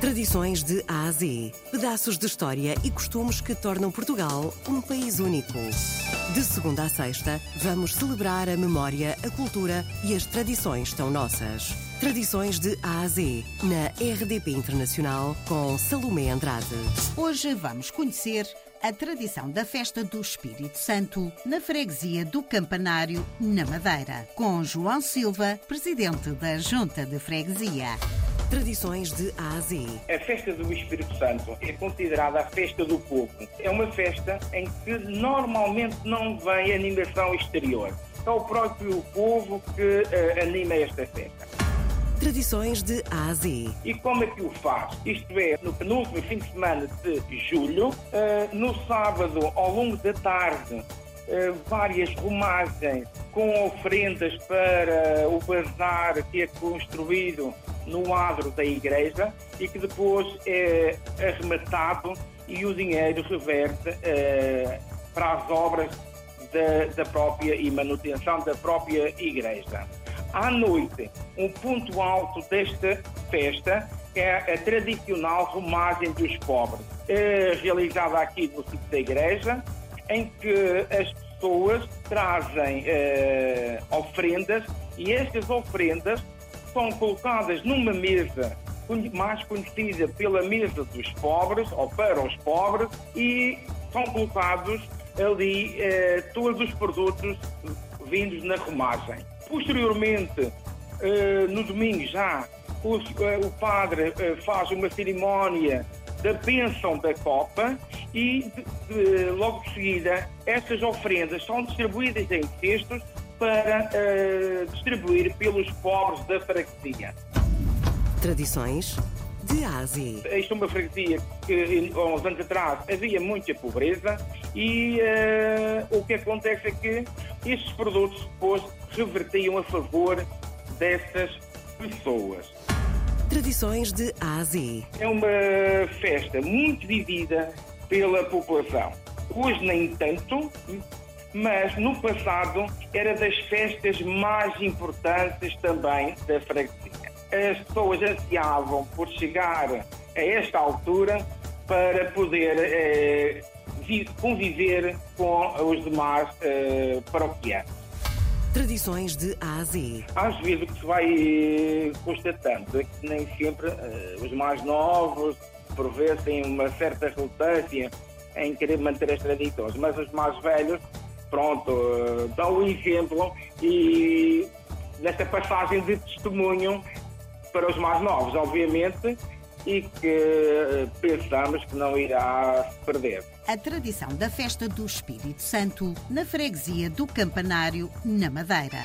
Tradições de A a Z. Pedaços de história e costumes que tornam Portugal um país único. De segunda a sexta, vamos celebrar a memória, a cultura e as tradições tão nossas. Tradições de A a Z, na RDP Internacional, com Salomé Andrade. Hoje vamos conhecer a tradição da festa do Espírito Santo na freguesia do Campanário, na Madeira, com João Silva, presidente da Junta de Freguesia. Tradições de A a Z. A festa do Espírito Santo é considerada a festa do povo. É uma festa em que normalmente não vem animação exterior. É o próprio povo que uh, anima esta festa. Tradições de A a Z. E como é que o faz? Isto é, no penúltimo fim de semana de julho, uh, no sábado, ao longo da tarde, Uh, várias romagens com ofrendas para o bazar que é construído no adro da igreja e que depois é arrematado e o dinheiro reverte uh, para as obras da, da própria e manutenção da própria igreja. À noite, um ponto alto desta festa é a tradicional romagem dos pobres, é realizada aqui no sítio da igreja, em que as pessoas trazem eh, ofrendas e estas ofrendas são colocadas numa mesa mais conhecida pela mesa dos pobres ou para os pobres e são colocados ali eh, todos os produtos vindos na romagem. Posteriormente, eh, no domingo já, o, eh, o padre eh, faz uma cerimónia da bênção da copa e de, de, logo de seguida essas ofrendas são distribuídas em cestos para uh, distribuir pelos pobres da freguesia. Tradições de Ásia. Esta é uma freguesia que, há uns anos atrás, havia muita pobreza e uh, o que acontece é que estes produtos depois revertiam a favor dessas pessoas. Tradições de Ásia. É uma festa muito vivida pela população. Hoje nem tanto, mas no passado era das festas mais importantes também da freguesia. As pessoas ansiavam por chegar a esta altura para poder eh, conviver com os demais eh, paroquianos. Tradições de A a Z. Às vezes o que se vai eh, constatando é que nem sempre eh, os mais novos, por vezes, têm uma certa relutância em querer manter as tradições, mas os mais velhos pronto, uh, dá o exemplo e nesta passagem de testemunho para os mais novos, obviamente, e que uh, pensamos que não irá se perder. A tradição da festa do Espírito Santo na freguesia do Campanário, na Madeira.